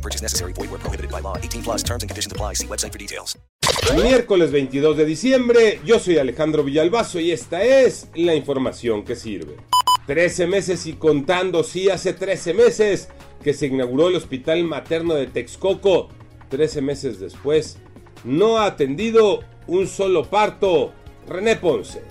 Purchase necessary. Void where prohibited by law. 18 plus terms and conditions apply. See website for details. Miércoles 22 de diciembre, yo soy Alejandro Villalbazo y esta es la información que sirve. 13 meses y contando, sí, hace 13 meses que se inauguró el Hospital Materno de Texcoco. 13 meses después, no ha atendido un solo parto. René Ponce.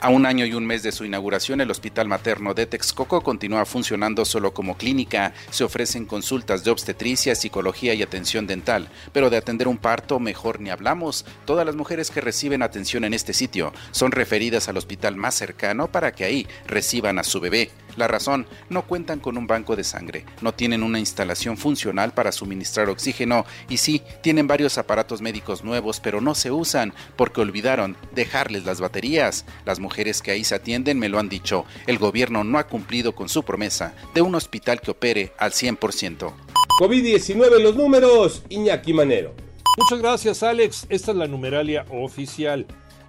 A un año y un mes de su inauguración, el Hospital Materno de Texcoco continúa funcionando solo como clínica. Se ofrecen consultas de obstetricia, psicología y atención dental, pero de atender un parto mejor ni hablamos. Todas las mujeres que reciben atención en este sitio son referidas al hospital más cercano para que ahí reciban a su bebé. La razón, no cuentan con un banco de sangre, no tienen una instalación funcional para suministrar oxígeno y sí, tienen varios aparatos médicos nuevos, pero no se usan porque olvidaron dejarles las baterías. Las mujeres que ahí se atienden me lo han dicho, el gobierno no ha cumplido con su promesa de un hospital que opere al 100%. COVID-19 los números, Iñaki Manero. Muchas gracias Alex, esta es la numeralia oficial.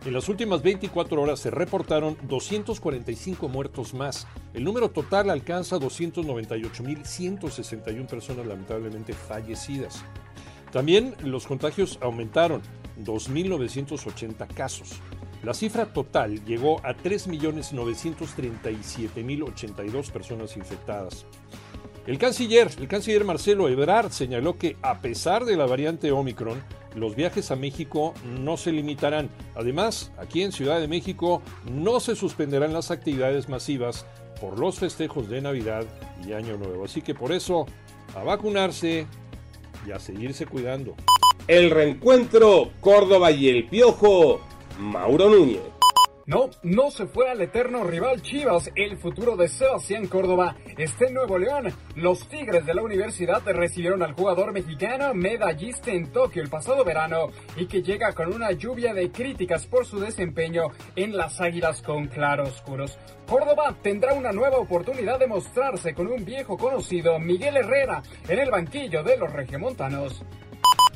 En las últimas 24 horas se reportaron 245 muertos más. El número total alcanza 298.161 personas lamentablemente fallecidas. También los contagios aumentaron, 2.980 casos. La cifra total llegó a 3.937.082 personas infectadas. El canciller, el canciller Marcelo Ebrard señaló que a pesar de la variante Omicron, los viajes a México no se limitarán. Además, aquí en Ciudad de México no se suspenderán las actividades masivas por los festejos de Navidad y Año Nuevo. Así que por eso, a vacunarse y a seguirse cuidando. El reencuentro Córdoba y el Piojo, Mauro Núñez. No, no se fue al eterno rival Chivas. El futuro de Sebastián Córdoba está en Nuevo León. Los Tigres de la universidad recibieron al jugador mexicano medallista en Tokio el pasado verano y que llega con una lluvia de críticas por su desempeño en las Águilas con claroscuros. Córdoba tendrá una nueva oportunidad de mostrarse con un viejo conocido, Miguel Herrera, en el banquillo de los regiomontanos.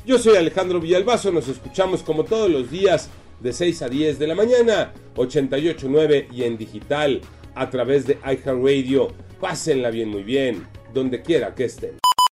Yo soy Alejandro Villalbazo, nos escuchamos como todos los días de 6 a 10 de la mañana, 88.9 y en digital a través de iHeartRadio. Pásenla bien, muy bien, donde quiera que estén.